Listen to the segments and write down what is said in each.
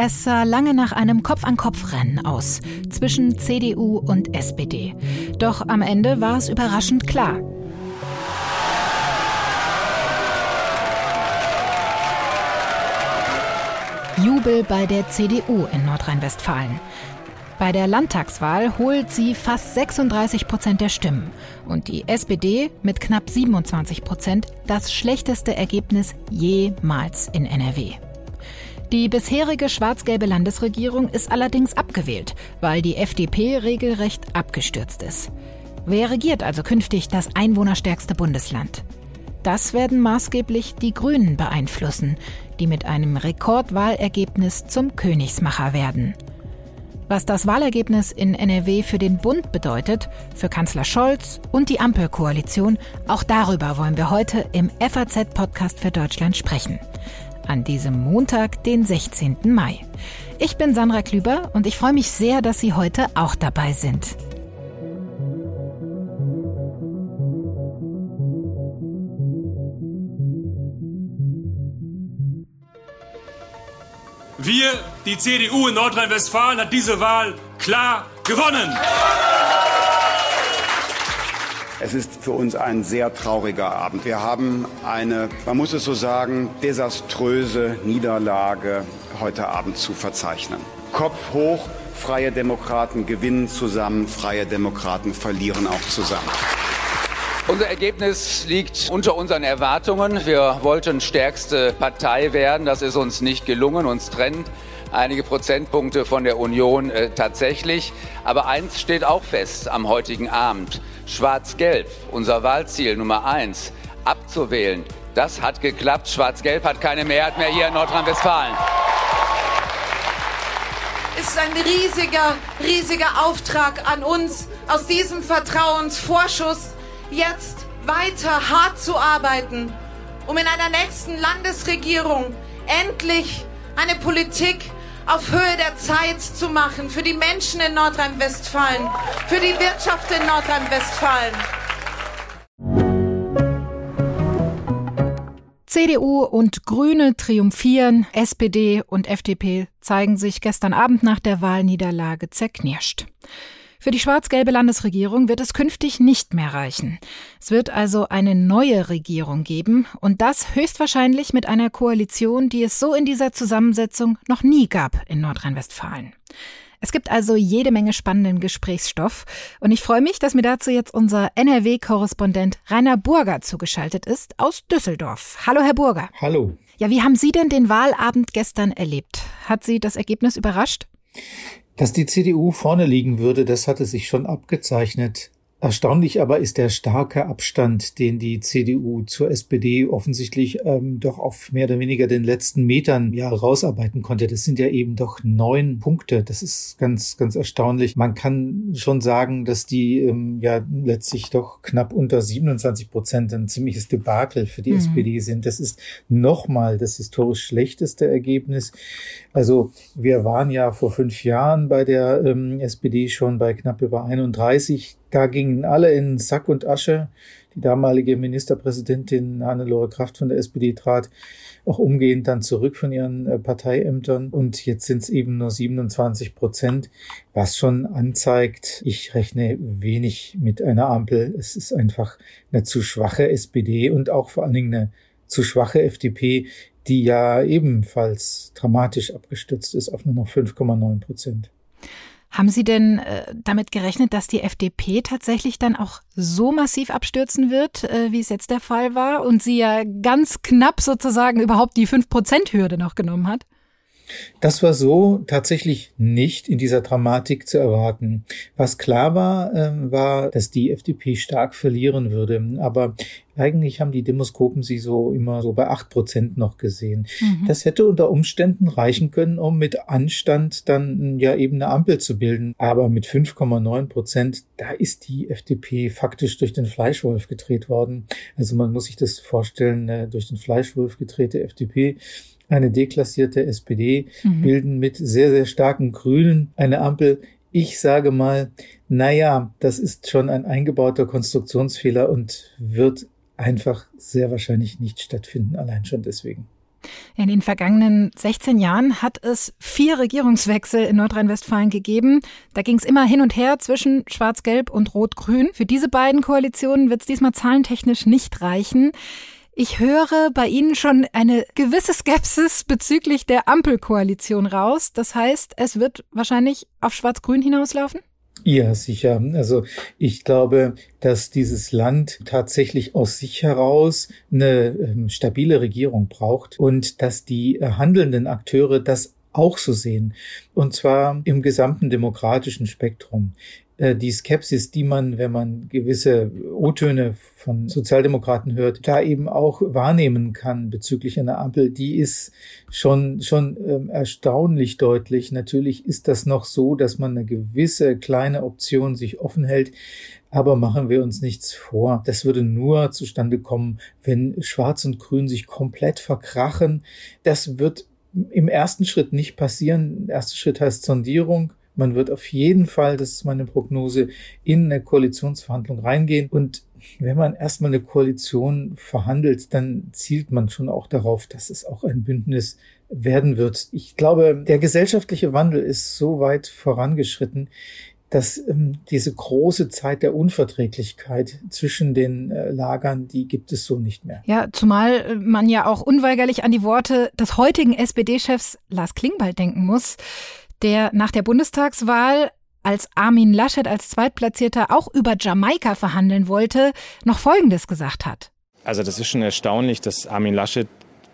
Es sah lange nach einem Kopf-an-Kopf-Rennen aus zwischen CDU und SPD. Doch am Ende war es überraschend klar. Jubel bei der CDU in Nordrhein-Westfalen. Bei der Landtagswahl holt sie fast 36 Prozent der Stimmen und die SPD mit knapp 27 Prozent das schlechteste Ergebnis jemals in NRW. Die bisherige schwarz-gelbe Landesregierung ist allerdings abgewählt, weil die FDP regelrecht abgestürzt ist. Wer regiert also künftig das einwohnerstärkste Bundesland? Das werden maßgeblich die Grünen beeinflussen, die mit einem Rekordwahlergebnis zum Königsmacher werden. Was das Wahlergebnis in NRW für den Bund bedeutet, für Kanzler Scholz und die Ampelkoalition, auch darüber wollen wir heute im FAZ-Podcast für Deutschland sprechen an diesem Montag, den 16. Mai. Ich bin Sandra Klüber und ich freue mich sehr, dass Sie heute auch dabei sind. Wir, die CDU in Nordrhein-Westfalen, hat diese Wahl klar gewonnen. Es ist für uns ein sehr trauriger Abend. Wir haben eine, man muss es so sagen, desaströse Niederlage heute Abend zu verzeichnen. Kopf hoch, freie Demokraten gewinnen zusammen, freie Demokraten verlieren auch zusammen. Unser Ergebnis liegt unter unseren Erwartungen. Wir wollten stärkste Partei werden. Das ist uns nicht gelungen. Uns trennen einige Prozentpunkte von der Union äh, tatsächlich. Aber eins steht auch fest am heutigen Abend. Schwarz-Gelb, unser Wahlziel Nummer eins, abzuwählen. Das hat geklappt. Schwarz-Gelb hat keine Mehrheit mehr hier in Nordrhein-Westfalen. Es ist ein riesiger, riesiger Auftrag an uns, aus diesem Vertrauensvorschuss jetzt weiter hart zu arbeiten, um in einer nächsten Landesregierung endlich eine Politik auf Höhe der Zeit zu machen für die Menschen in Nordrhein-Westfalen, für die Wirtschaft in Nordrhein-Westfalen. CDU und Grüne triumphieren, SPD und FDP zeigen sich gestern Abend nach der Wahlniederlage zerknirscht. Für die schwarz-gelbe Landesregierung wird es künftig nicht mehr reichen. Es wird also eine neue Regierung geben und das höchstwahrscheinlich mit einer Koalition, die es so in dieser Zusammensetzung noch nie gab in Nordrhein-Westfalen. Es gibt also jede Menge spannenden Gesprächsstoff und ich freue mich, dass mir dazu jetzt unser NRW-Korrespondent Rainer Burger zugeschaltet ist aus Düsseldorf. Hallo, Herr Burger. Hallo. Ja, wie haben Sie denn den Wahlabend gestern erlebt? Hat Sie das Ergebnis überrascht? Dass die CDU vorne liegen würde, das hatte sich schon abgezeichnet. Erstaunlich aber ist der starke Abstand, den die CDU zur SPD offensichtlich ähm, doch auf mehr oder weniger den letzten Metern ja rausarbeiten konnte. Das sind ja eben doch neun Punkte. Das ist ganz, ganz erstaunlich. Man kann schon sagen, dass die ähm, ja letztlich doch knapp unter 27 Prozent ein ziemliches Debakel für die mhm. SPD sind. Das ist nochmal das historisch schlechteste Ergebnis. Also wir waren ja vor fünf Jahren bei der ähm, SPD schon bei knapp über 31 da gingen alle in Sack und Asche. Die damalige Ministerpräsidentin Hannelore Kraft von der SPD trat auch umgehend dann zurück von ihren äh, Parteiämtern und jetzt sind es eben nur 27 Prozent, was schon anzeigt, ich rechne wenig mit einer Ampel. Es ist einfach eine zu schwache SPD und auch vor allen Dingen eine zu schwache FDP, die ja ebenfalls dramatisch abgestürzt ist auf nur noch 5,9 Prozent. Haben Sie denn äh, damit gerechnet, dass die FDP tatsächlich dann auch so massiv abstürzen wird, äh, wie es jetzt der Fall war und sie ja ganz knapp sozusagen überhaupt die 5-Prozent-Hürde noch genommen hat? Das war so tatsächlich nicht in dieser Dramatik zu erwarten. Was klar war, äh, war, dass die FDP stark verlieren würde. Aber eigentlich haben die Demoskopen sie so immer so bei acht Prozent noch gesehen. Mhm. Das hätte unter Umständen reichen können, um mit Anstand dann ja eben eine Ampel zu bilden. Aber mit 5,9 Prozent, da ist die FDP faktisch durch den Fleischwolf gedreht worden. Also man muss sich das vorstellen, äh, durch den Fleischwolf gedrehte FDP eine deklassierte SPD, mhm. bilden mit sehr, sehr starken Grünen eine Ampel. Ich sage mal, naja, das ist schon ein eingebauter Konstruktionsfehler und wird einfach sehr wahrscheinlich nicht stattfinden, allein schon deswegen. In den vergangenen 16 Jahren hat es vier Regierungswechsel in Nordrhein-Westfalen gegeben. Da ging es immer hin und her zwischen Schwarz-Gelb und Rot-Grün. Für diese beiden Koalitionen wird es diesmal zahlentechnisch nicht reichen. Ich höre bei Ihnen schon eine gewisse Skepsis bezüglich der Ampelkoalition raus. Das heißt, es wird wahrscheinlich auf Schwarz-Grün hinauslaufen? Ja, sicher. Also ich glaube, dass dieses Land tatsächlich aus sich heraus eine ähm, stabile Regierung braucht und dass die äh, handelnden Akteure das auch so sehen. Und zwar im gesamten demokratischen Spektrum. Äh, die Skepsis, die man, wenn man gewisse O-Töne von Sozialdemokraten hört, da eben auch wahrnehmen kann bezüglich einer Ampel, die ist schon, schon ähm, erstaunlich deutlich. Natürlich ist das noch so, dass man eine gewisse kleine Option sich offen hält. Aber machen wir uns nichts vor. Das würde nur zustande kommen, wenn Schwarz und Grün sich komplett verkrachen. Das wird im ersten Schritt nicht passieren. Der erste Schritt heißt Sondierung. Man wird auf jeden Fall, das ist meine Prognose, in eine Koalitionsverhandlung reingehen. Und wenn man erstmal eine Koalition verhandelt, dann zielt man schon auch darauf, dass es auch ein Bündnis werden wird. Ich glaube, der gesellschaftliche Wandel ist so weit vorangeschritten, dass ähm, diese große Zeit der Unverträglichkeit zwischen den äh, Lagern, die gibt es so nicht mehr. Ja, zumal äh, man ja auch unweigerlich an die Worte des heutigen SPD-Chefs Lars Klingbeil denken muss der nach der Bundestagswahl als Armin Laschet als Zweitplatzierter auch über Jamaika verhandeln wollte, noch Folgendes gesagt hat. Also das ist schon erstaunlich, dass Armin Laschet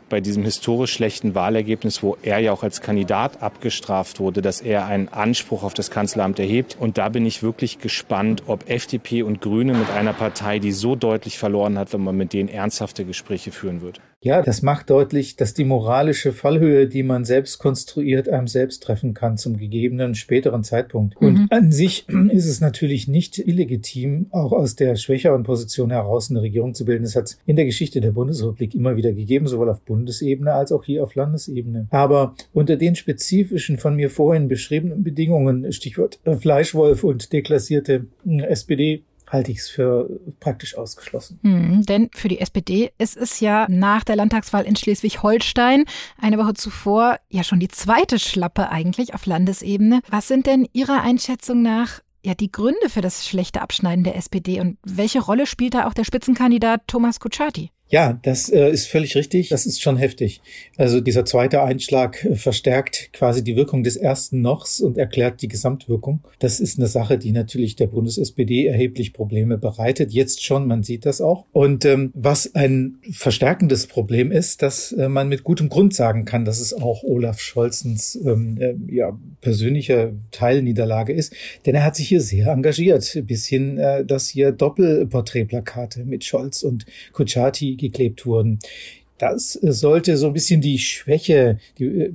bei diesem historisch schlechten Wahlergebnis, wo er ja auch als Kandidat abgestraft wurde, dass er einen Anspruch auf das Kanzleramt erhebt. Und da bin ich wirklich gespannt, ob FDP und Grüne mit einer Partei, die so deutlich verloren hat, wenn man mit denen ernsthafte Gespräche führen wird. Ja, das macht deutlich, dass die moralische Fallhöhe, die man selbst konstruiert, einem selbst treffen kann zum gegebenen späteren Zeitpunkt. Mhm. Und an sich ist es natürlich nicht illegitim, auch aus der schwächeren Position heraus eine Regierung zu bilden. Es hat in der Geschichte der Bundesrepublik immer wieder gegeben, sowohl auf Bundesebene als auch hier auf Landesebene. Aber unter den spezifischen von mir vorhin beschriebenen Bedingungen, Stichwort Fleischwolf und deklassierte SPD, halte ich es für praktisch ausgeschlossen. Hm, denn für die SPD ist es ja nach der Landtagswahl in Schleswig-Holstein eine Woche zuvor ja schon die zweite Schlappe eigentlich auf Landesebene. Was sind denn Ihrer Einschätzung nach ja die Gründe für das schlechte Abschneiden der SPD und welche Rolle spielt da auch der Spitzenkandidat Thomas Kutschaty? Ja, das äh, ist völlig richtig. Das ist schon heftig. Also dieser zweite Einschlag äh, verstärkt quasi die Wirkung des ersten Nochs und erklärt die Gesamtwirkung. Das ist eine Sache, die natürlich der Bundes-SPD erheblich Probleme bereitet. Jetzt schon, man sieht das auch. Und ähm, was ein verstärkendes Problem ist, dass äh, man mit gutem Grund sagen kann, dass es auch Olaf Scholzens ähm, äh, ja, persönlicher Teilniederlage ist. Denn er hat sich hier sehr engagiert. Bis hin, äh, dass hier Doppelporträtplakate mit Scholz und Kutschaty geklebt wurden. Das sollte so ein bisschen die Schwäche, die äh,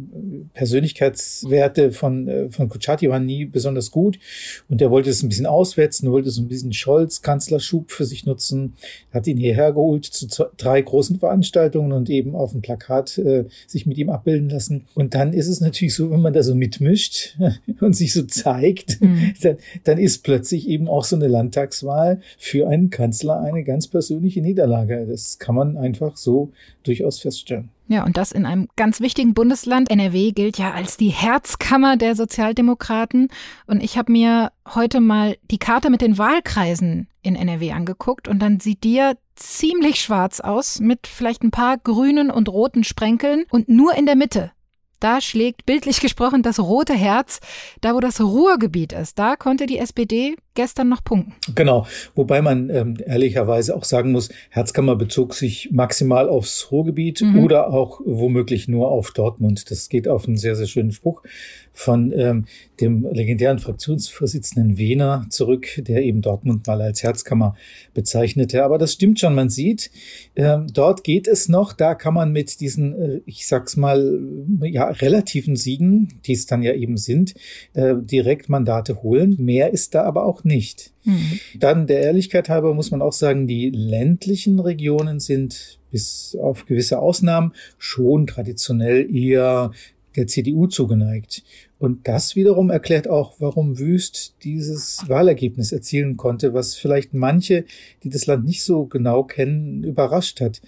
Persönlichkeitswerte von, äh, von Kuchati waren nie besonders gut. Und er wollte es ein bisschen auswetzen, wollte so ein bisschen Scholz, Kanzlerschub für sich nutzen, hat ihn hierher geholt zu drei großen Veranstaltungen und eben auf dem Plakat äh, sich mit ihm abbilden lassen. Und dann ist es natürlich so, wenn man da so mitmischt und sich so zeigt, mhm. dann, dann ist plötzlich eben auch so eine Landtagswahl für einen Kanzler eine ganz persönliche Niederlage. Das kann man einfach so durchaus feststellen. Ja, und das in einem ganz wichtigen Bundesland. NRW gilt ja als die Herzkammer der Sozialdemokraten. Und ich habe mir heute mal die Karte mit den Wahlkreisen in NRW angeguckt und dann sieht die ja ziemlich schwarz aus mit vielleicht ein paar grünen und roten Sprenkeln und nur in der Mitte da schlägt bildlich gesprochen das rote Herz, da wo das Ruhrgebiet ist. Da konnte die SPD gestern noch punkten. Genau, wobei man ähm, ehrlicherweise auch sagen muss, Herzkammer bezog sich maximal aufs Ruhrgebiet mhm. oder auch womöglich nur auf Dortmund. Das geht auf einen sehr, sehr schönen Spruch von ähm, dem legendären Fraktionsvorsitzenden Wehner zurück, der eben Dortmund mal als Herzkammer bezeichnete. Aber das stimmt schon, man sieht, ähm, dort geht es noch, da kann man mit diesen, äh, ich sag's mal, ja, relativen Siegen, die es dann ja eben sind, äh, direkt Mandate holen. Mehr ist da aber auch nicht. Mhm. Dann der Ehrlichkeit halber muss man auch sagen, die ländlichen Regionen sind bis auf gewisse Ausnahmen schon traditionell eher der CDU zugeneigt. Und das wiederum erklärt auch, warum Wüst dieses Wahlergebnis erzielen konnte, was vielleicht manche, die das Land nicht so genau kennen, überrascht hat.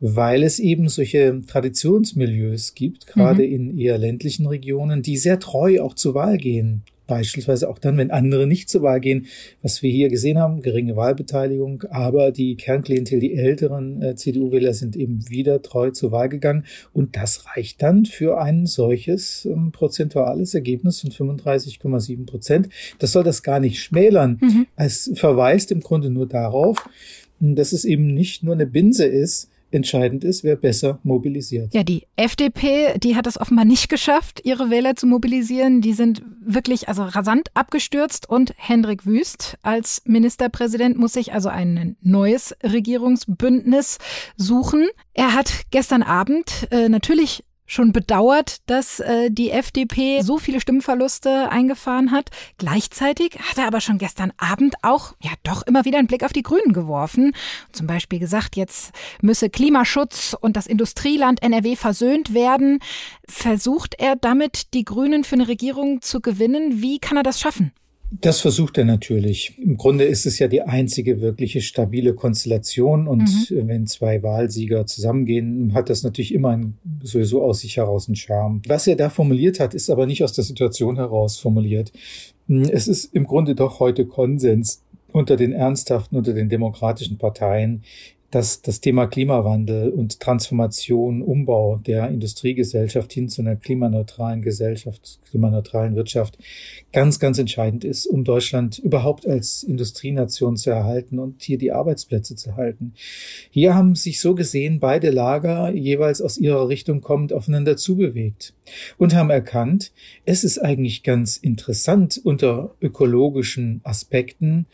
weil es eben solche Traditionsmilieus gibt, gerade mhm. in eher ländlichen Regionen, die sehr treu auch zur Wahl gehen. Beispielsweise auch dann, wenn andere nicht zur Wahl gehen, was wir hier gesehen haben, geringe Wahlbeteiligung, aber die Kernklientel, die älteren äh, CDU-Wähler sind eben wieder treu zur Wahl gegangen und das reicht dann für ein solches ähm, prozentuales Ergebnis von 35,7 Prozent. Das soll das gar nicht schmälern. Mhm. Es verweist im Grunde nur darauf, dass es eben nicht nur eine Binse ist, entscheidend ist, wer besser mobilisiert. Ja, die FDP, die hat es offenbar nicht geschafft, ihre Wähler zu mobilisieren. Die sind wirklich also rasant abgestürzt und Hendrik Wüst als Ministerpräsident muss sich also ein neues Regierungsbündnis suchen. Er hat gestern Abend äh, natürlich schon bedauert, dass äh, die FDP so viele Stimmverluste eingefahren hat. Gleichzeitig hat er aber schon gestern Abend auch ja doch immer wieder einen Blick auf die Grünen geworfen. Zum Beispiel gesagt, jetzt müsse Klimaschutz und das Industrieland NRW versöhnt werden. Versucht er damit, die Grünen für eine Regierung zu gewinnen? Wie kann er das schaffen? Das versucht er natürlich. Im Grunde ist es ja die einzige wirkliche stabile Konstellation und mhm. wenn zwei Wahlsieger zusammengehen, hat das natürlich immer ein, sowieso aus sich heraus einen Charme. Was er da formuliert hat, ist aber nicht aus der Situation heraus formuliert. Es ist im Grunde doch heute Konsens unter den ernsthaften, unter den demokratischen Parteien, dass das Thema Klimawandel und Transformation, Umbau der Industriegesellschaft hin zu einer klimaneutralen Gesellschaft, klimaneutralen Wirtschaft ganz, ganz entscheidend ist, um Deutschland überhaupt als Industrienation zu erhalten und hier die Arbeitsplätze zu halten. Hier haben sich so gesehen beide Lager jeweils aus ihrer Richtung kommend aufeinander zubewegt und haben erkannt, es ist eigentlich ganz interessant unter ökologischen Aspekten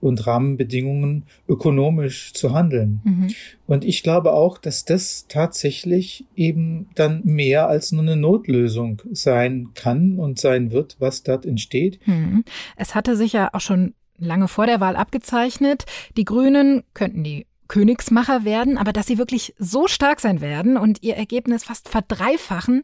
und Rahmenbedingungen ökonomisch zu handeln. Mhm. Und ich glaube auch, dass das tatsächlich eben dann mehr als nur eine Notlösung sein kann und sein wird, was dort entsteht. Mhm. Es hatte sich ja auch schon lange vor der Wahl abgezeichnet, die Grünen könnten die Königsmacher werden, aber dass sie wirklich so stark sein werden und ihr Ergebnis fast verdreifachen,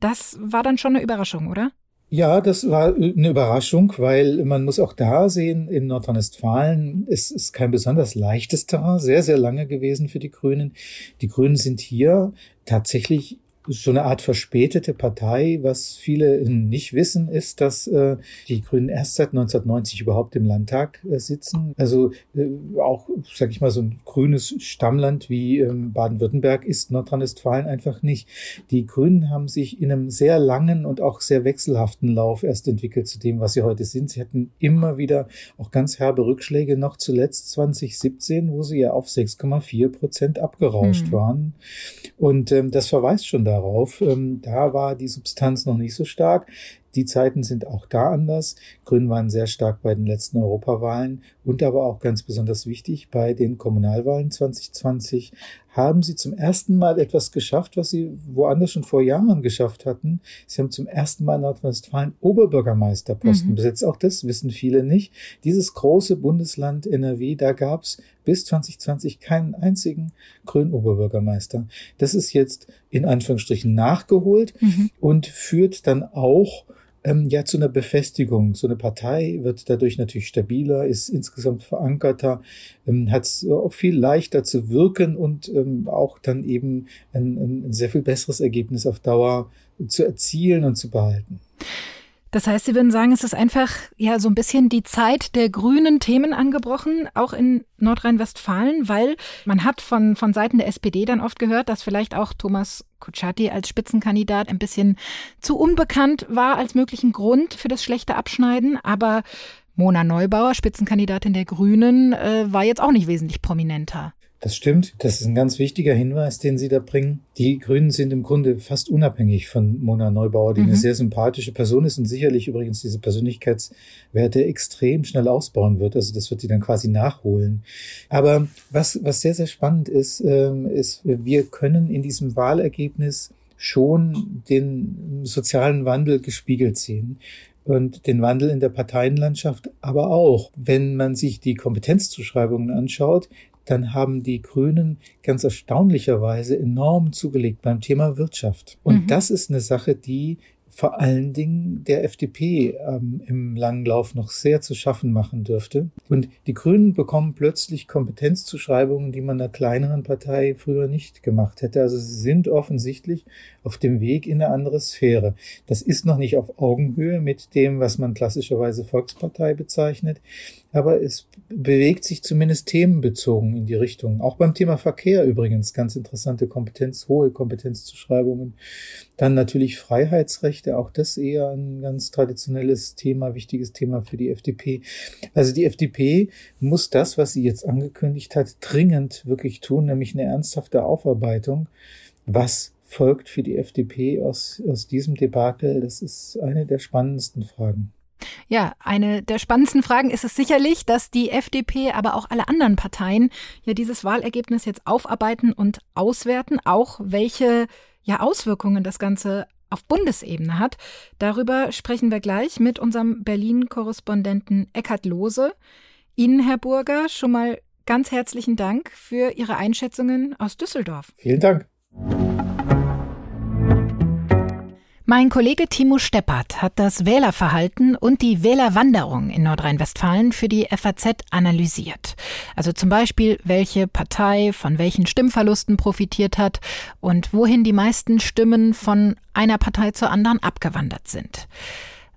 das war dann schon eine Überraschung, oder? Ja, das war eine Überraschung, weil man muss auch da sehen, in Nordrhein-Westfalen ist es kein besonders leichtes Terrain, sehr, sehr lange gewesen für die Grünen. Die Grünen sind hier tatsächlich so eine Art verspätete Partei. Was viele nicht wissen, ist, dass äh, die Grünen erst seit 1990 überhaupt im Landtag äh, sitzen. Also äh, auch, sage ich mal, so ein grünes Stammland wie ähm, Baden-Württemberg ist Nordrhein-Westfalen einfach nicht. Die Grünen haben sich in einem sehr langen und auch sehr wechselhaften Lauf erst entwickelt zu dem, was sie heute sind. Sie hatten immer wieder auch ganz herbe Rückschläge, noch zuletzt 2017, wo sie ja auf 6,4 Prozent abgerauscht hm. waren. Und ähm, das verweist schon darauf. Ähm, da war die Substanz noch nicht so stark. Die Zeiten sind auch da anders. Grünen waren sehr stark bei den letzten Europawahlen und aber auch ganz besonders wichtig bei den Kommunalwahlen 2020 haben sie zum ersten Mal etwas geschafft, was sie woanders schon vor Jahren geschafft hatten. Sie haben zum ersten Mal in Nordrhein-Westfalen Oberbürgermeisterposten mhm. besetzt. Auch das wissen viele nicht. Dieses große Bundesland NRW, da gab es bis 2020 keinen einzigen grünen Oberbürgermeister. Das ist jetzt in Anführungsstrichen nachgeholt mhm. und führt dann auch ähm, ja zu einer Befestigung. So eine Partei wird dadurch natürlich stabiler, ist insgesamt verankerter, ähm, hat auch viel leichter zu wirken und ähm, auch dann eben ein, ein sehr viel besseres Ergebnis auf Dauer zu erzielen und zu behalten. Das heißt, Sie würden sagen, es ist einfach ja so ein bisschen die Zeit der grünen Themen angebrochen, auch in Nordrhein-Westfalen, weil man hat von, von Seiten der SPD dann oft gehört, dass vielleicht auch Thomas Kutschaty als Spitzenkandidat ein bisschen zu unbekannt war als möglichen Grund für das schlechte Abschneiden. Aber Mona Neubauer, Spitzenkandidatin der Grünen, äh, war jetzt auch nicht wesentlich prominenter. Das stimmt. Das ist ein ganz wichtiger Hinweis, den Sie da bringen. Die Grünen sind im Grunde fast unabhängig von Mona Neubauer, die mhm. eine sehr sympathische Person ist und sicherlich übrigens diese Persönlichkeitswerte extrem schnell ausbauen wird. Also das wird sie dann quasi nachholen. Aber was, was sehr, sehr spannend ist, ähm, ist, wir können in diesem Wahlergebnis schon den sozialen Wandel gespiegelt sehen und den Wandel in der Parteienlandschaft, aber auch, wenn man sich die Kompetenzzuschreibungen anschaut, dann haben die Grünen ganz erstaunlicherweise enorm zugelegt beim Thema Wirtschaft. Und mhm. das ist eine Sache, die vor allen Dingen der FDP ähm, im langen Lauf noch sehr zu schaffen machen dürfte. Und die Grünen bekommen plötzlich Kompetenzzuschreibungen, die man einer kleineren Partei früher nicht gemacht hätte. Also sie sind offensichtlich auf dem Weg in eine andere Sphäre. Das ist noch nicht auf Augenhöhe mit dem, was man klassischerweise Volkspartei bezeichnet, aber es bewegt sich zumindest themenbezogen in die Richtung. Auch beim Thema Verkehr übrigens ganz interessante Kompetenz, hohe Kompetenzzuschreibungen. Dann natürlich Freiheitsrechte, auch das eher ein ganz traditionelles Thema, wichtiges Thema für die FDP. Also die FDP muss das, was sie jetzt angekündigt hat, dringend wirklich tun, nämlich eine ernsthafte Aufarbeitung. Was folgt für die FDP aus, aus diesem Debakel? Das ist eine der spannendsten Fragen. Ja, eine der spannendsten Fragen ist es sicherlich, dass die FDP, aber auch alle anderen Parteien ja dieses Wahlergebnis jetzt aufarbeiten und auswerten, auch welche ja Auswirkungen das Ganze auf Bundesebene hat. Darüber sprechen wir gleich mit unserem Berlin-Korrespondenten Eckhard Lose. Ihnen, Herr Burger, schon mal ganz herzlichen Dank für Ihre Einschätzungen aus Düsseldorf. Vielen Dank. Mein Kollege Timo Steppert hat das Wählerverhalten und die Wählerwanderung in Nordrhein-Westfalen für die FAZ analysiert. Also zum Beispiel, welche Partei von welchen Stimmverlusten profitiert hat und wohin die meisten Stimmen von einer Partei zur anderen abgewandert sind.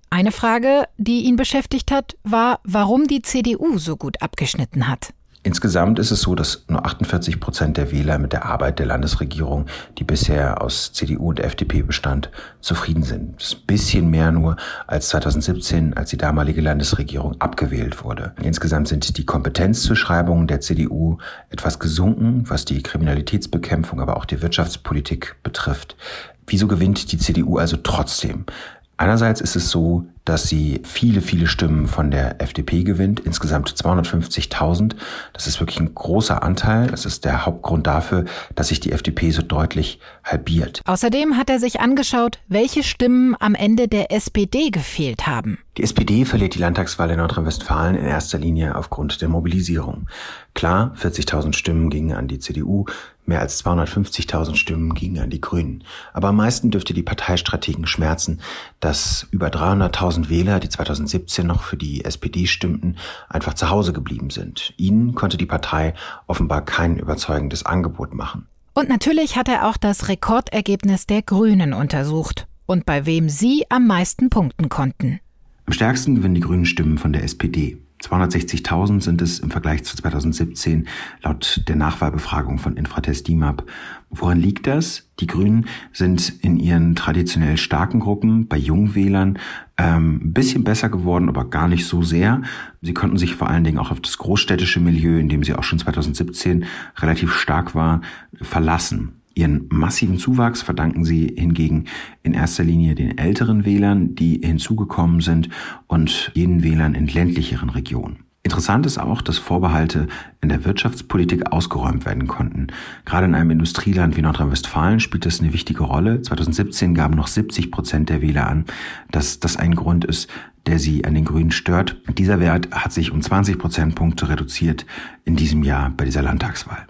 Eine Frage, die ihn beschäftigt hat, war, warum die CDU so gut abgeschnitten hat. Insgesamt ist es so, dass nur 48 Prozent der Wähler mit der Arbeit der Landesregierung, die bisher aus CDU und FDP bestand, zufrieden sind. Das ist ein bisschen mehr nur als 2017, als die damalige Landesregierung abgewählt wurde. Insgesamt sind die Kompetenzzuschreibungen der CDU etwas gesunken, was die Kriminalitätsbekämpfung, aber auch die Wirtschaftspolitik betrifft. Wieso gewinnt die CDU also trotzdem? Einerseits ist es so, dass sie viele, viele Stimmen von der FDP gewinnt, insgesamt 250.000. Das ist wirklich ein großer Anteil. Das ist der Hauptgrund dafür, dass sich die FDP so deutlich halbiert. Außerdem hat er sich angeschaut, welche Stimmen am Ende der SPD gefehlt haben. Die SPD verliert die Landtagswahl in Nordrhein-Westfalen in erster Linie aufgrund der Mobilisierung. Klar, 40.000 Stimmen gingen an die CDU, mehr als 250.000 Stimmen gingen an die Grünen. Aber am meisten dürfte die Parteistrategen schmerzen, dass über 300.000 Wähler, die 2017 noch für die SPD stimmten, einfach zu Hause geblieben sind. Ihnen konnte die Partei offenbar kein überzeugendes Angebot machen. Und natürlich hat er auch das Rekordergebnis der Grünen untersucht und bei wem sie am meisten punkten konnten. Am stärksten gewinnen die Grünen Stimmen von der SPD. 260.000 sind es im Vergleich zu 2017 laut der Nachwahlbefragung von Infratest DIMAP. Woran liegt das? Die Grünen sind in ihren traditionell starken Gruppen bei Jungwählern ähm, ein bisschen besser geworden, aber gar nicht so sehr. Sie konnten sich vor allen Dingen auch auf das großstädtische Milieu, in dem sie auch schon 2017 relativ stark war, verlassen. Ihren massiven Zuwachs verdanken sie hingegen in erster Linie den älteren Wählern, die hinzugekommen sind und jenen Wählern in ländlicheren Regionen. Interessant ist auch, dass Vorbehalte in der Wirtschaftspolitik ausgeräumt werden konnten. Gerade in einem Industrieland wie Nordrhein-Westfalen spielt das eine wichtige Rolle. 2017 gaben noch 70 Prozent der Wähler an, dass das ein Grund ist, der sie an den Grünen stört. Dieser Wert hat sich um 20 Prozentpunkte reduziert in diesem Jahr bei dieser Landtagswahl.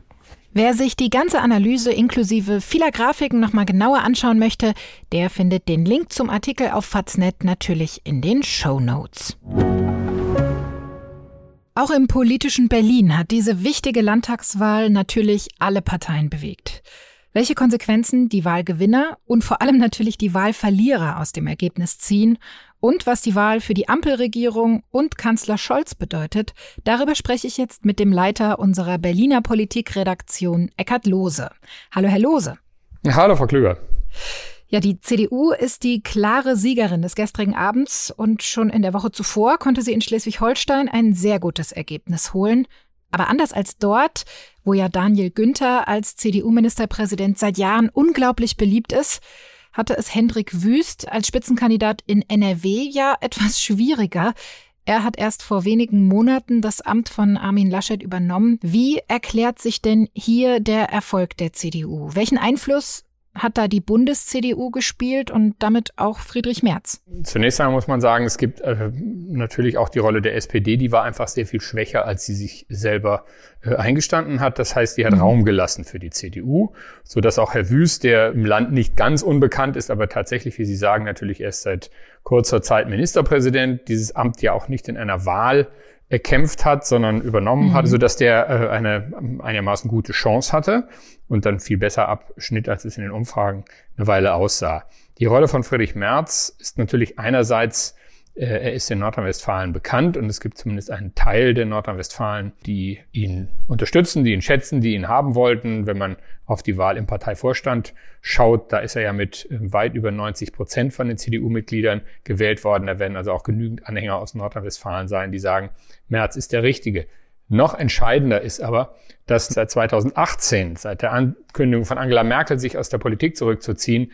Wer sich die ganze Analyse inklusive vieler Grafiken nochmal genauer anschauen möchte, der findet den Link zum Artikel auf Faznet natürlich in den Show Notes. Auch im politischen Berlin hat diese wichtige Landtagswahl natürlich alle Parteien bewegt. Welche Konsequenzen die Wahlgewinner und vor allem natürlich die Wahlverlierer aus dem Ergebnis ziehen und was die Wahl für die Ampelregierung und Kanzler Scholz bedeutet, darüber spreche ich jetzt mit dem Leiter unserer Berliner Politikredaktion, Eckhard Lose. Hallo, Herr Lose. Ja, hallo, Frau Klüger. Ja, die CDU ist die klare Siegerin des gestrigen Abends und schon in der Woche zuvor konnte sie in Schleswig-Holstein ein sehr gutes Ergebnis holen. Aber anders als dort, wo ja Daniel Günther als CDU-Ministerpräsident seit Jahren unglaublich beliebt ist, hatte es Hendrik Wüst als Spitzenkandidat in NRW ja etwas schwieriger. Er hat erst vor wenigen Monaten das Amt von Armin Laschet übernommen. Wie erklärt sich denn hier der Erfolg der CDU? Welchen Einfluss hat da die Bundes-CDU gespielt und damit auch Friedrich Merz? Zunächst einmal muss man sagen, es gibt äh, natürlich auch die Rolle der SPD, die war einfach sehr viel schwächer, als sie sich selber äh, eingestanden hat. Das heißt, die hat mhm. Raum gelassen für die CDU, so dass auch Herr Wüst, der im Land nicht ganz unbekannt ist, aber tatsächlich, wie Sie sagen, natürlich erst seit kurzer Zeit Ministerpräsident, dieses Amt ja auch nicht in einer Wahl erkämpft hat, sondern übernommen mhm. hat, so dass der äh, eine einigermaßen gute Chance hatte und dann viel besser abschnitt, als es in den Umfragen eine Weile aussah. Die Rolle von Friedrich Merz ist natürlich einerseits äh, er ist in Nordrhein-Westfalen bekannt und es gibt zumindest einen Teil der Nordrhein-Westfalen, die ihn unterstützen, die ihn schätzen, die ihn haben wollten. Wenn man auf die Wahl im Parteivorstand schaut, da ist er ja mit äh, weit über 90 Prozent von den CDU-Mitgliedern gewählt worden. Da werden also auch genügend Anhänger aus Nordrhein-Westfalen sein, die sagen, Merz ist der Richtige. Noch entscheidender ist aber, dass seit 2018, seit der Ankündigung von Angela Merkel, sich aus der Politik zurückzuziehen,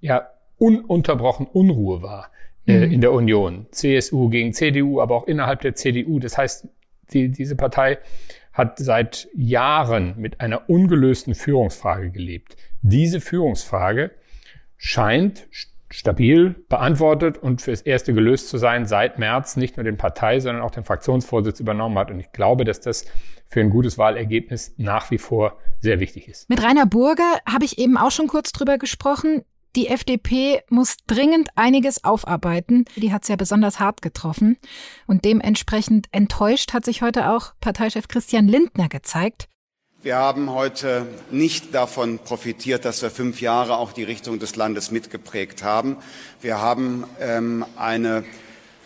ja ununterbrochen Unruhe war äh, mhm. in der Union. CSU gegen CDU, aber auch innerhalb der CDU. Das heißt, die, diese Partei hat seit Jahren mit einer ungelösten Führungsfrage gelebt. Diese Führungsfrage scheint stabil beantwortet und fürs Erste gelöst zu sein, seit März nicht nur den Partei, sondern auch den Fraktionsvorsitz übernommen hat. Und ich glaube, dass das für ein gutes Wahlergebnis nach wie vor sehr wichtig ist. Mit Rainer Burger habe ich eben auch schon kurz drüber gesprochen. Die FDP muss dringend einiges aufarbeiten. Die hat es ja besonders hart getroffen. Und dementsprechend enttäuscht hat sich heute auch Parteichef Christian Lindner gezeigt. Wir haben heute nicht davon profitiert, dass wir fünf Jahre auch die Richtung des Landes mitgeprägt haben. Wir haben ähm, eine,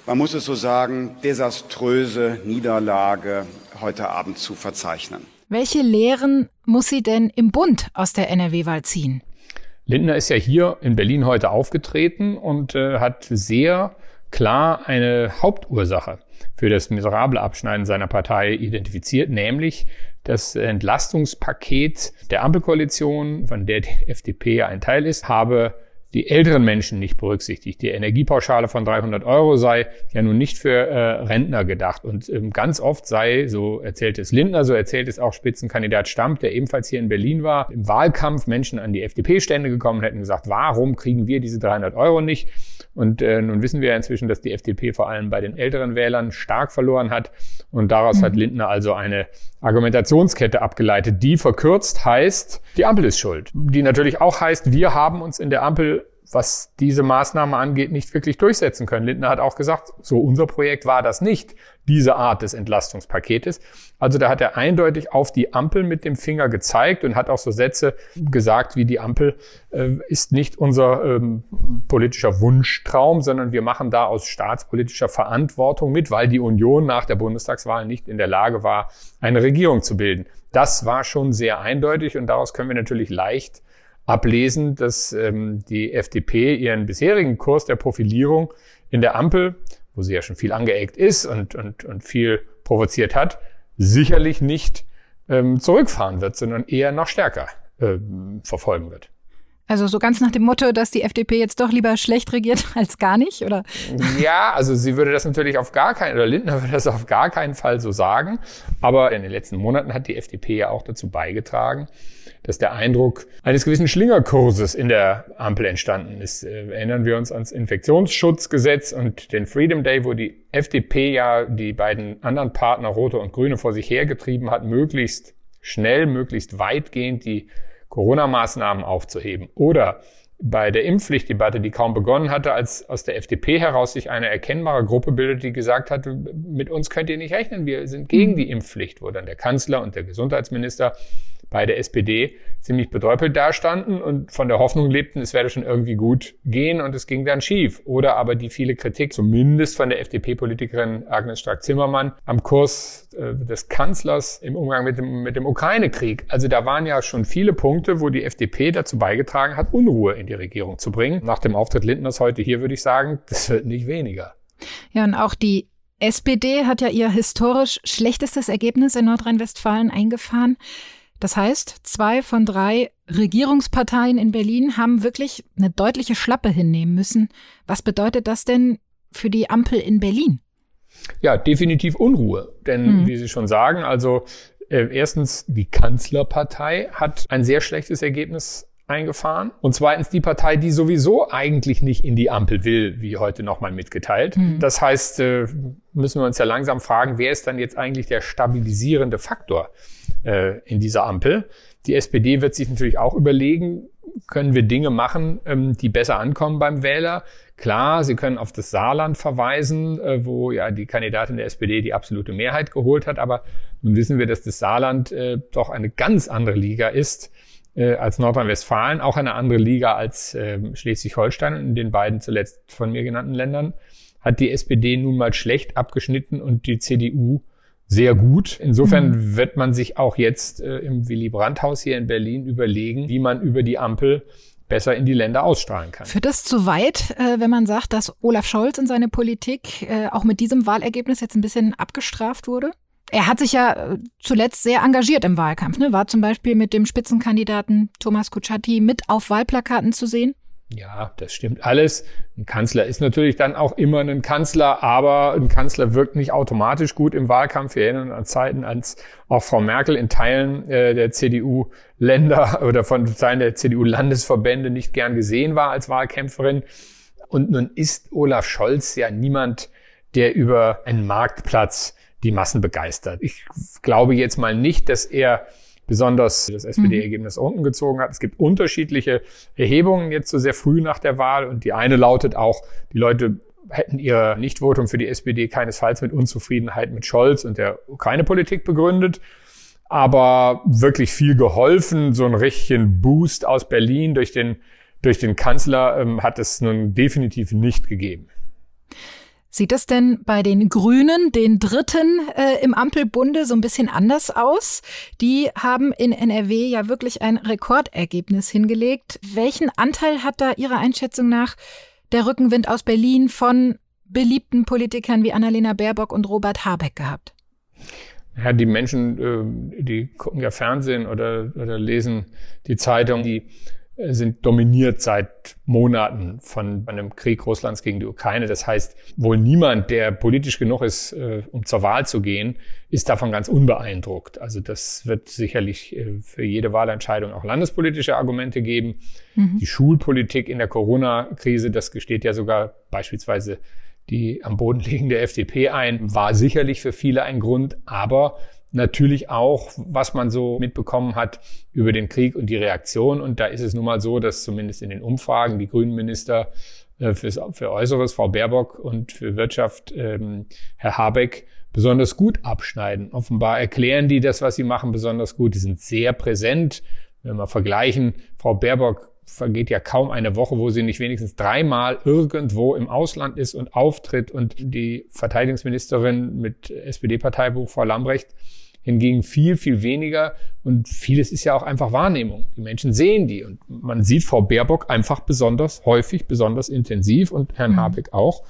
man muss es so sagen, desaströse Niederlage heute Abend zu verzeichnen. Welche Lehren muss sie denn im Bund aus der NRW-Wahl ziehen? Lindner ist ja hier in Berlin heute aufgetreten und äh, hat sehr klar eine Hauptursache für das miserable Abschneiden seiner Partei identifiziert, nämlich das Entlastungspaket der Ampelkoalition, von der die FDP ein Teil ist, habe die älteren Menschen nicht berücksichtigt. Die Energiepauschale von 300 Euro sei ja nun nicht für äh, Rentner gedacht. Und ähm, ganz oft sei, so erzählt es Lindner, so erzählt es auch Spitzenkandidat Stamp, der ebenfalls hier in Berlin war, im Wahlkampf Menschen an die FDP-Stände gekommen und hätten gesagt, warum kriegen wir diese 300 Euro nicht? Und äh, nun wissen wir ja inzwischen, dass die FDP vor allem bei den älteren Wählern stark verloren hat. Und daraus mhm. hat Lindner also eine Argumentationskette abgeleitet, die verkürzt heißt, die Ampel ist schuld. Die natürlich auch heißt, wir haben uns in der Ampel was diese Maßnahme angeht, nicht wirklich durchsetzen können. Lindner hat auch gesagt, so unser Projekt war das nicht, diese Art des Entlastungspaketes. Also da hat er eindeutig auf die Ampel mit dem Finger gezeigt und hat auch so Sätze gesagt wie die Ampel äh, ist nicht unser ähm, politischer Wunschtraum, sondern wir machen da aus staatspolitischer Verantwortung mit, weil die Union nach der Bundestagswahl nicht in der Lage war, eine Regierung zu bilden. Das war schon sehr eindeutig und daraus können wir natürlich leicht ablesen, dass ähm, die FDP ihren bisherigen Kurs der Profilierung in der Ampel, wo sie ja schon viel angeeckt ist und, und, und viel provoziert hat, sicherlich nicht ähm, zurückfahren wird, sondern eher noch stärker ähm, verfolgen wird. Also so ganz nach dem Motto, dass die FDP jetzt doch lieber schlecht regiert als gar nicht, oder? Ja, also sie würde das natürlich auf gar keinen, oder Lindner würde das auf gar keinen Fall so sagen. Aber in den letzten Monaten hat die FDP ja auch dazu beigetragen, dass der Eindruck eines gewissen Schlingerkurses in der Ampel entstanden ist. Äh, erinnern wir uns ans Infektionsschutzgesetz und den Freedom Day, wo die FDP ja die beiden anderen Partner, Rote und Grüne, vor sich hergetrieben hat, möglichst schnell, möglichst weitgehend die Corona-Maßnahmen aufzuheben. Oder bei der Impfpflichtdebatte, die kaum begonnen hatte, als aus der FDP heraus sich eine erkennbare Gruppe bildet, die gesagt hat, mit uns könnt ihr nicht rechnen, wir sind gegen mhm. die Impfpflicht, wo dann der Kanzler und der Gesundheitsminister bei der SPD ziemlich bedräupelt dastanden und von der Hoffnung lebten, es werde schon irgendwie gut gehen und es ging dann schief. Oder aber die viele Kritik, zumindest von der FDP-Politikerin Agnes Strack-Zimmermann, am Kurs äh, des Kanzlers im Umgang mit dem, mit dem Ukraine-Krieg. Also da waren ja schon viele Punkte, wo die FDP dazu beigetragen hat, Unruhe in die Regierung zu bringen. Nach dem Auftritt Lindners heute hier würde ich sagen, das wird nicht weniger. Ja, und auch die SPD hat ja ihr historisch schlechtestes Ergebnis in Nordrhein-Westfalen eingefahren. Das heißt, zwei von drei Regierungsparteien in Berlin haben wirklich eine deutliche Schlappe hinnehmen müssen. Was bedeutet das denn für die Ampel in Berlin? Ja, definitiv Unruhe. Denn, mhm. wie Sie schon sagen, also äh, erstens, die Kanzlerpartei hat ein sehr schlechtes Ergebnis eingefahren. Und zweitens die Partei, die sowieso eigentlich nicht in die Ampel will, wie heute nochmal mitgeteilt. Mhm. Das heißt, äh, müssen wir uns ja langsam fragen, wer ist dann jetzt eigentlich der stabilisierende Faktor äh, in dieser Ampel? Die SPD wird sich natürlich auch überlegen, können wir Dinge machen, ähm, die besser ankommen beim Wähler? Klar, Sie können auf das Saarland verweisen, äh, wo ja die Kandidatin der SPD die absolute Mehrheit geholt hat. Aber nun wissen wir, dass das Saarland doch eine ganz andere Liga ist äh, als Nordrhein-Westfalen, auch eine andere Liga als äh, Schleswig-Holstein und in den beiden zuletzt von mir genannten Ländern hat die SPD nun mal schlecht abgeschnitten und die CDU sehr gut. Insofern mhm. wird man sich auch jetzt äh, im Willy Brandt-Haus hier in Berlin überlegen, wie man über die Ampel besser in die Länder ausstrahlen kann. Führt das zu weit, äh, wenn man sagt, dass Olaf Scholz in seine Politik äh, auch mit diesem Wahlergebnis jetzt ein bisschen abgestraft wurde? Er hat sich ja äh, zuletzt sehr engagiert im Wahlkampf, ne? war zum Beispiel mit dem Spitzenkandidaten Thomas Kutschaty mit auf Wahlplakaten zu sehen. Ja, das stimmt alles. Ein Kanzler ist natürlich dann auch immer ein Kanzler, aber ein Kanzler wirkt nicht automatisch gut im Wahlkampf. Wir erinnern an Zeiten, als auch Frau Merkel in Teilen äh, der CDU-Länder oder von Teilen der CDU-Landesverbände nicht gern gesehen war als Wahlkämpferin. Und nun ist Olaf Scholz ja niemand, der über einen Marktplatz die Massen begeistert. Ich glaube jetzt mal nicht, dass er besonders das SPD-Ergebnis mhm. unten gezogen hat. Es gibt unterschiedliche Erhebungen jetzt so sehr früh nach der Wahl und die eine lautet auch, die Leute hätten ihr Nichtvotum für die SPD keinesfalls mit Unzufriedenheit mit Scholz und der Ukraine-Politik begründet. Aber wirklich viel geholfen, so ein richtigen Boost aus Berlin durch den, durch den Kanzler ähm, hat es nun definitiv nicht gegeben. Sieht das denn bei den Grünen, den Dritten äh, im Ampelbunde, so ein bisschen anders aus? Die haben in NRW ja wirklich ein Rekordergebnis hingelegt. Welchen Anteil hat da Ihrer Einschätzung nach der Rückenwind aus Berlin von beliebten Politikern wie Annalena Baerbock und Robert Habeck gehabt? Ja, die Menschen, äh, die gucken ja Fernsehen oder, oder lesen die Zeitung, die sind dominiert seit Monaten von einem Krieg Russlands gegen die Ukraine. Das heißt, wohl niemand, der politisch genug ist, äh, um zur Wahl zu gehen, ist davon ganz unbeeindruckt. Also das wird sicherlich äh, für jede Wahlentscheidung auch landespolitische Argumente geben. Mhm. Die Schulpolitik in der Corona-Krise, das gesteht ja sogar beispielsweise die am Boden liegende FDP ein, war sicherlich für viele ein Grund, aber natürlich auch, was man so mitbekommen hat über den Krieg und die Reaktion. Und da ist es nun mal so, dass zumindest in den Umfragen die Grünen Minister äh, fürs, für Äußeres, Frau Baerbock und für Wirtschaft, ähm, Herr Habeck, besonders gut abschneiden. Offenbar erklären die das, was sie machen, besonders gut. Die sind sehr präsent. Wenn wir vergleichen, Frau Baerbock vergeht ja kaum eine Woche, wo sie nicht wenigstens dreimal irgendwo im Ausland ist und auftritt. Und die Verteidigungsministerin mit SPD-Parteibuch, Frau Lambrecht, hingegen viel, viel weniger. Und vieles ist ja auch einfach Wahrnehmung. Die Menschen sehen die. Und man sieht Frau Baerbock einfach besonders häufig, besonders intensiv und Herrn mhm. Habeck auch.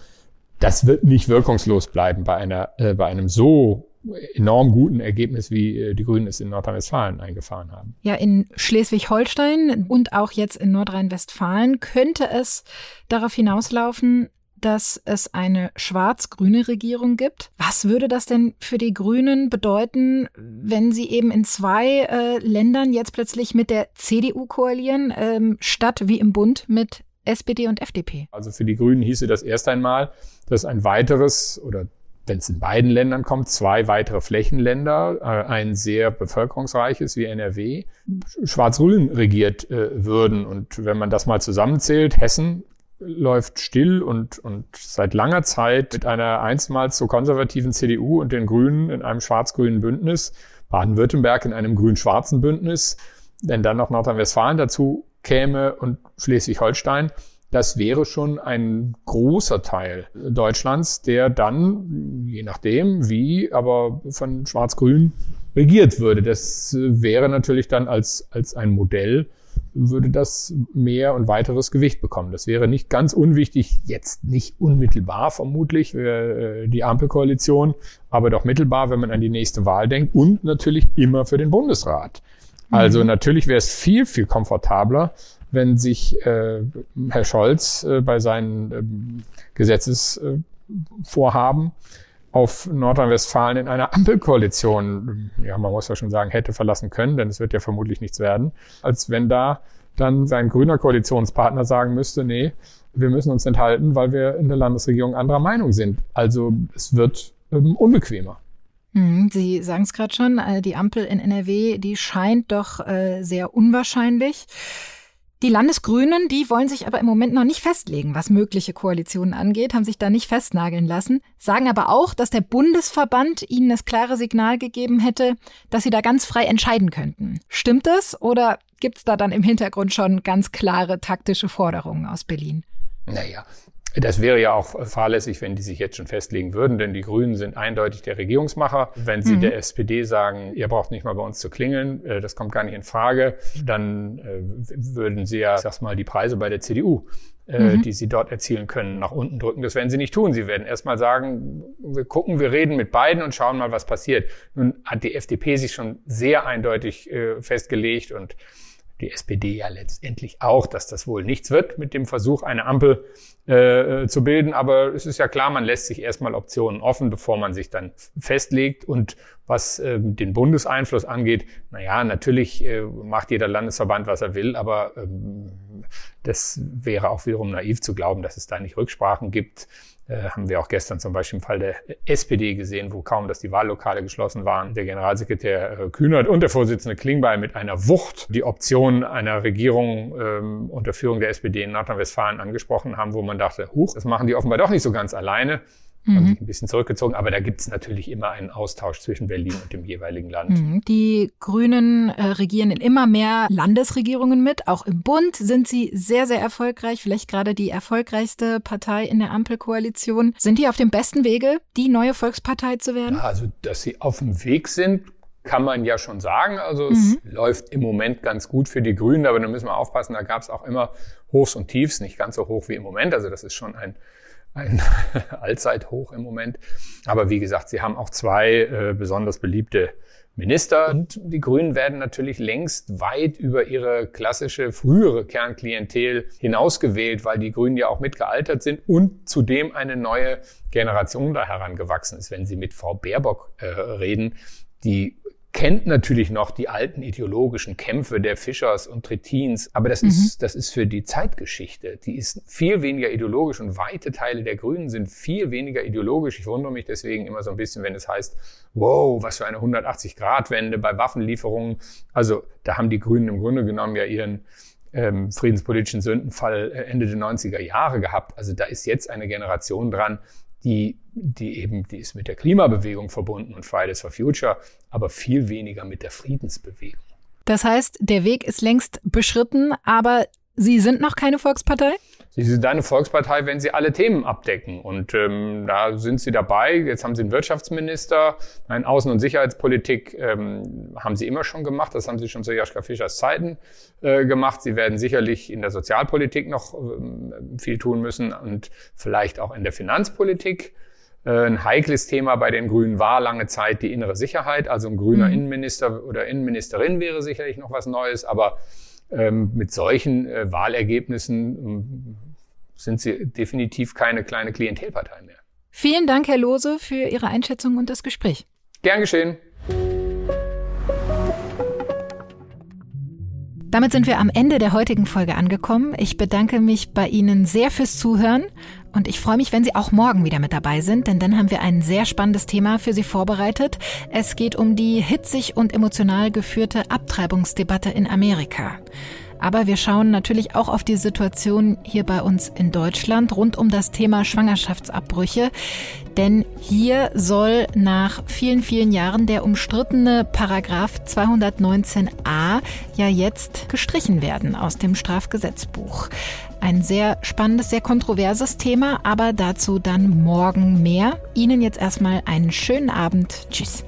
Das wird nicht wirkungslos bleiben bei einer, äh, bei einem so enorm guten Ergebnis, wie äh, die Grünen es in Nordrhein-Westfalen eingefahren haben. Ja, in Schleswig-Holstein und auch jetzt in Nordrhein-Westfalen könnte es darauf hinauslaufen, dass es eine schwarz-grüne Regierung gibt. Was würde das denn für die Grünen bedeuten, wenn sie eben in zwei äh, Ländern jetzt plötzlich mit der CDU koalieren, ähm, statt wie im Bund mit SPD und FDP? Also für die Grünen hieße das erst einmal, dass ein weiteres oder wenn es in beiden Ländern kommt, zwei weitere Flächenländer, äh, ein sehr bevölkerungsreiches wie NRW, schwarz-grün regiert äh, würden. Und wenn man das mal zusammenzählt, Hessen läuft still und, und seit langer Zeit mit einer einstmals so konservativen CDU und den Grünen in einem schwarz-grünen Bündnis, Baden-Württemberg in einem grün-schwarzen Bündnis, wenn dann noch Nordrhein-Westfalen dazu käme und Schleswig-Holstein, das wäre schon ein großer Teil Deutschlands, der dann, je nachdem wie, aber von Schwarz-Grün regiert würde. Das wäre natürlich dann als, als ein Modell, würde das mehr und weiteres Gewicht bekommen. Das wäre nicht ganz unwichtig, jetzt nicht unmittelbar vermutlich für äh, die Ampelkoalition, aber doch mittelbar, wenn man an die nächste Wahl denkt und natürlich immer für den Bundesrat. Also mhm. natürlich wäre es viel, viel komfortabler, wenn sich äh, Herr Scholz äh, bei seinen ähm, Gesetzesvorhaben auf Nordrhein-Westfalen in einer Ampelkoalition, ja, man muss ja schon sagen, hätte verlassen können, denn es wird ja vermutlich nichts werden, als wenn da dann sein grüner Koalitionspartner sagen müsste, nee, wir müssen uns enthalten, weil wir in der Landesregierung anderer Meinung sind. Also es wird ähm, unbequemer. Hm, Sie sagen es gerade schon, äh, die Ampel in NRW, die scheint doch äh, sehr unwahrscheinlich. Die Landesgrünen, die wollen sich aber im Moment noch nicht festlegen, was mögliche Koalitionen angeht, haben sich da nicht festnageln lassen, sagen aber auch, dass der Bundesverband ihnen das klare Signal gegeben hätte, dass sie da ganz frei entscheiden könnten. Stimmt das oder gibt's da dann im Hintergrund schon ganz klare taktische Forderungen aus Berlin? Naja, das wäre ja auch fahrlässig, wenn die sich jetzt schon festlegen würden, denn die Grünen sind eindeutig der Regierungsmacher. Wenn sie mhm. der SPD sagen, ihr braucht nicht mal bei uns zu klingeln, äh, das kommt gar nicht in Frage, dann äh, würden sie ja, sag mal, die Preise bei der CDU äh, mhm. die sie dort erzielen können, nach unten drücken. Das werden sie nicht tun. Sie werden erstmal sagen, wir gucken, wir reden mit beiden und schauen mal, was passiert. Nun hat die FDP sich schon sehr eindeutig festgelegt und die SPD ja letztendlich auch, dass das wohl nichts wird mit dem Versuch, eine Ampel äh, zu bilden. Aber es ist ja klar, man lässt sich erstmal Optionen offen, bevor man sich dann festlegt. Und was äh, den Bundeseinfluss angeht, naja, natürlich äh, macht jeder Landesverband, was er will, aber ähm, das wäre auch wiederum naiv zu glauben, dass es da nicht Rücksprachen gibt. Äh, haben wir auch gestern zum Beispiel im Fall der SPD gesehen, wo kaum, dass die Wahllokale geschlossen waren, der Generalsekretär äh, Kühnert und der Vorsitzende Klingbeil mit einer Wucht die Option einer Regierung ähm, unter Führung der SPD in Nordrhein-Westfalen angesprochen haben, wo man dachte, huch, das machen die offenbar doch nicht so ganz alleine mhm. haben sich ein bisschen zurückgezogen. Aber da gibt es natürlich immer einen Austausch zwischen Berlin und dem jeweiligen Land. Mhm. Die Grünen äh, regieren in immer mehr Landesregierungen mit. Auch im Bund sind sie sehr, sehr erfolgreich. Vielleicht gerade die erfolgreichste Partei in der Ampelkoalition. Sind die auf dem besten Wege, die neue Volkspartei zu werden? Ja, also, dass sie auf dem Weg sind, kann man ja schon sagen. Also mhm. es läuft im Moment ganz gut für die Grünen, aber da müssen wir aufpassen, da gab es auch immer Hochs und Tiefs, nicht ganz so hoch wie im Moment. Also das ist schon ein ein Allzeithoch im Moment. Aber wie gesagt, sie haben auch zwei äh, besonders beliebte Minister und die Grünen werden natürlich längst weit über ihre klassische frühere Kernklientel hinausgewählt, weil die Grünen ja auch mitgealtert sind und zudem eine neue Generation da herangewachsen ist. Wenn Sie mit Frau Baerbock äh, reden, die kennt natürlich noch die alten ideologischen Kämpfe der Fischers und Tritins, aber das mhm. ist, das ist für die Zeitgeschichte. Die ist viel weniger ideologisch und weite Teile der Grünen sind viel weniger ideologisch. Ich wundere mich deswegen immer so ein bisschen, wenn es heißt, wow, was für eine 180-Grad-Wende bei Waffenlieferungen. Also da haben die Grünen im Grunde genommen ja ihren ähm, friedenspolitischen Sündenfall äh, Ende der 90er Jahre gehabt. Also da ist jetzt eine Generation dran, die, die eben, die ist mit der Klimabewegung verbunden und Fridays for Future, aber viel weniger mit der Friedensbewegung. Das heißt, der Weg ist längst beschritten, aber Sie sind noch keine Volkspartei? Sie sind eine Volkspartei, wenn Sie alle Themen abdecken. Und ähm, da sind Sie dabei. Jetzt haben Sie einen Wirtschaftsminister. Nein, Außen- und Sicherheitspolitik ähm, haben Sie immer schon gemacht. Das haben Sie schon zu Joschka Fischers Zeiten äh, gemacht. Sie werden sicherlich in der Sozialpolitik noch ähm, viel tun müssen und vielleicht auch in der Finanzpolitik. Äh, ein heikles Thema bei den Grünen war lange Zeit die innere Sicherheit. Also ein grüner mhm. Innenminister oder Innenministerin wäre sicherlich noch was Neues. Aber ähm, mit solchen äh, Wahlergebnissen ähm, sind sie definitiv keine kleine Klientelpartei mehr. Vielen Dank, Herr Lose, für Ihre Einschätzung und das Gespräch. Gern geschehen. Damit sind wir am Ende der heutigen Folge angekommen. Ich bedanke mich bei Ihnen sehr fürs Zuhören und ich freue mich, wenn Sie auch morgen wieder mit dabei sind, denn dann haben wir ein sehr spannendes Thema für Sie vorbereitet. Es geht um die hitzig und emotional geführte Abtreibungsdebatte in Amerika. Aber wir schauen natürlich auch auf die Situation hier bei uns in Deutschland rund um das Thema Schwangerschaftsabbrüche. Denn hier soll nach vielen, vielen Jahren der umstrittene Paragraph 219a ja jetzt gestrichen werden aus dem Strafgesetzbuch. Ein sehr spannendes, sehr kontroverses Thema, aber dazu dann morgen mehr. Ihnen jetzt erstmal einen schönen Abend. Tschüss.